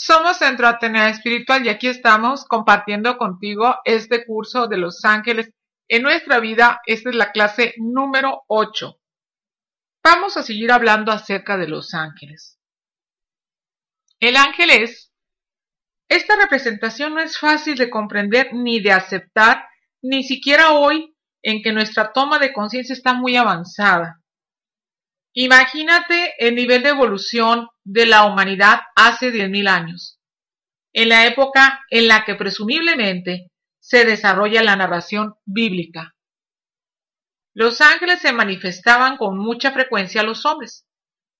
Somos Centro Atenea Espiritual y aquí estamos compartiendo contigo este curso de los ángeles. En nuestra vida, esta es la clase número 8. Vamos a seguir hablando acerca de los ángeles. El ángel es... Esta representación no es fácil de comprender ni de aceptar, ni siquiera hoy en que nuestra toma de conciencia está muy avanzada. Imagínate el nivel de evolución de la humanidad hace 10.000 años, en la época en la que presumiblemente se desarrolla la narración bíblica. Los ángeles se manifestaban con mucha frecuencia a los hombres.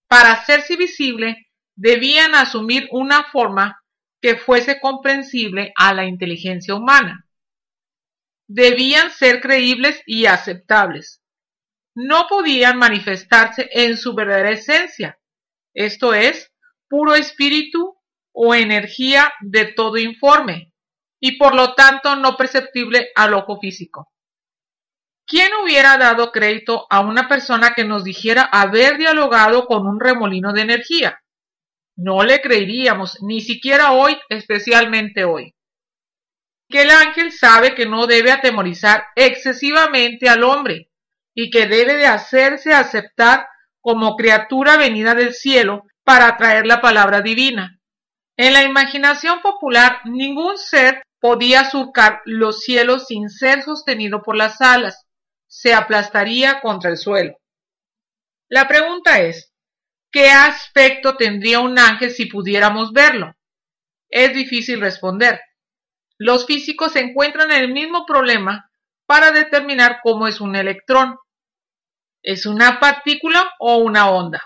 Para hacerse visible, debían asumir una forma que fuese comprensible a la inteligencia humana. Debían ser creíbles y aceptables no podían manifestarse en su verdadera esencia, esto es, puro espíritu o energía de todo informe, y por lo tanto no perceptible al ojo físico. ¿Quién hubiera dado crédito a una persona que nos dijera haber dialogado con un remolino de energía? No le creeríamos, ni siquiera hoy, especialmente hoy. Que el ángel sabe que no debe atemorizar excesivamente al hombre, y que debe de hacerse aceptar como criatura venida del cielo para traer la palabra divina. En la imaginación popular, ningún ser podía surcar los cielos sin ser sostenido por las alas, se aplastaría contra el suelo. La pregunta es, ¿qué aspecto tendría un ángel si pudiéramos verlo? Es difícil responder. Los físicos encuentran en el mismo problema para determinar cómo es un electrón. ¿Es una partícula o una onda?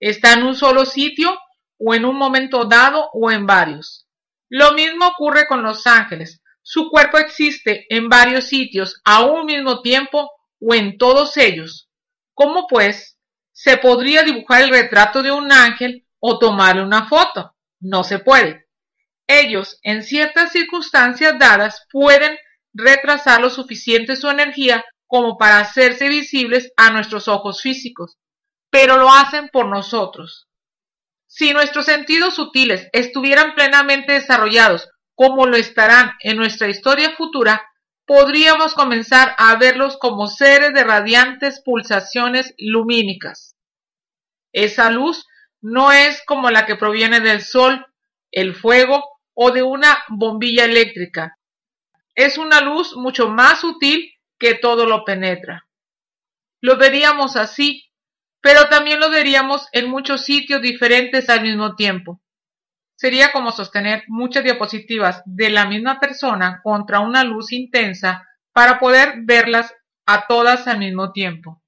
¿Está en un solo sitio o en un momento dado o en varios? Lo mismo ocurre con los ángeles. Su cuerpo existe en varios sitios a un mismo tiempo o en todos ellos. ¿Cómo pues se podría dibujar el retrato de un ángel o tomarle una foto? No se puede. Ellos, en ciertas circunstancias dadas, pueden retrasar lo suficiente su energía como para hacerse visibles a nuestros ojos físicos, pero lo hacen por nosotros. Si nuestros sentidos sutiles estuvieran plenamente desarrollados, como lo estarán en nuestra historia futura, podríamos comenzar a verlos como seres de radiantes pulsaciones lumínicas. Esa luz no es como la que proviene del sol, el fuego o de una bombilla eléctrica. Es una luz mucho más sutil que todo lo penetra. Lo veríamos así, pero también lo veríamos en muchos sitios diferentes al mismo tiempo. Sería como sostener muchas diapositivas de la misma persona contra una luz intensa para poder verlas a todas al mismo tiempo.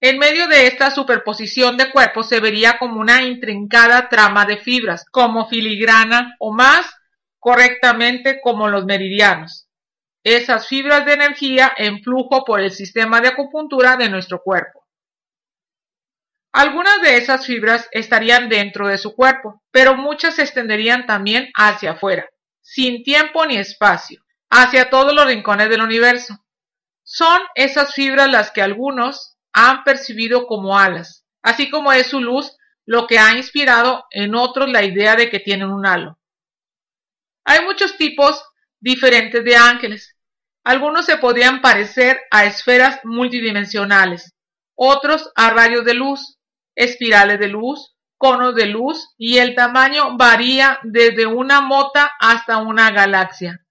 En medio de esta superposición de cuerpos se vería como una intrincada trama de fibras, como filigrana o más correctamente como los meridianos esas fibras de energía en flujo por el sistema de acupuntura de nuestro cuerpo. Algunas de esas fibras estarían dentro de su cuerpo, pero muchas se extenderían también hacia afuera, sin tiempo ni espacio, hacia todos los rincones del universo. Son esas fibras las que algunos han percibido como alas, así como es su luz lo que ha inspirado en otros la idea de que tienen un halo. Hay muchos tipos diferentes de ángeles, algunos se podrían parecer a esferas multidimensionales, otros a rayos de luz, espirales de luz, conos de luz y el tamaño varía desde una mota hasta una galaxia.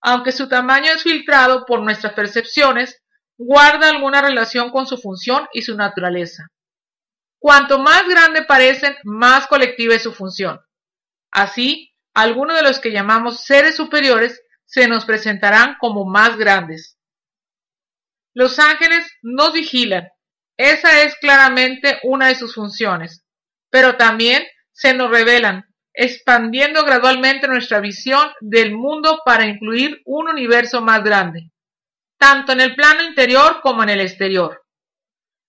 Aunque su tamaño es filtrado por nuestras percepciones, guarda alguna relación con su función y su naturaleza. Cuanto más grande parecen, más colectiva es su función. Así, algunos de los que llamamos seres superiores se nos presentarán como más grandes. Los ángeles nos vigilan. Esa es claramente una de sus funciones. Pero también se nos revelan, expandiendo gradualmente nuestra visión del mundo para incluir un universo más grande, tanto en el plano interior como en el exterior.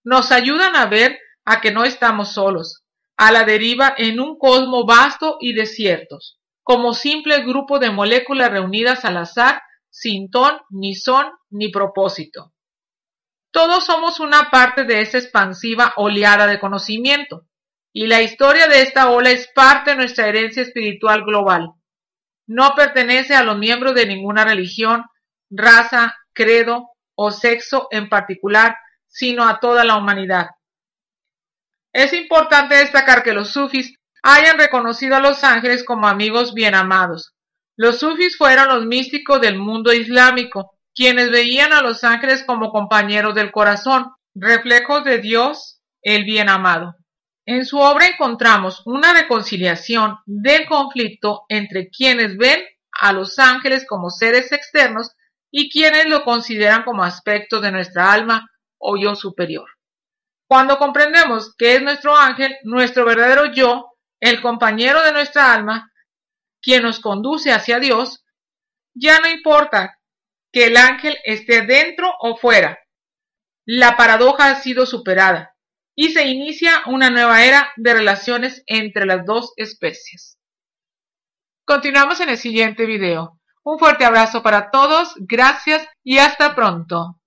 Nos ayudan a ver a que no estamos solos, a la deriva en un cosmos vasto y desiertos como simple grupo de moléculas reunidas al azar, sin ton, ni son, ni propósito. Todos somos una parte de esa expansiva oleada de conocimiento. y la historia de esta ola es parte de nuestra herencia espiritual global. No pertenece a los miembros de ninguna religión, raza, credo o sexo en particular, sino a toda la humanidad. Es importante destacar que los sufis hayan reconocido a los ángeles como amigos bien amados. Los sufis fueron los místicos del mundo islámico, quienes veían a los ángeles como compañeros del corazón, reflejos de Dios, el bien amado. En su obra encontramos una reconciliación del conflicto entre quienes ven a los ángeles como seres externos y quienes lo consideran como aspecto de nuestra alma o yo superior. Cuando comprendemos que es nuestro ángel, nuestro verdadero yo, el compañero de nuestra alma, quien nos conduce hacia Dios, ya no importa que el ángel esté dentro o fuera. La paradoja ha sido superada y se inicia una nueva era de relaciones entre las dos especies. Continuamos en el siguiente video. Un fuerte abrazo para todos, gracias y hasta pronto.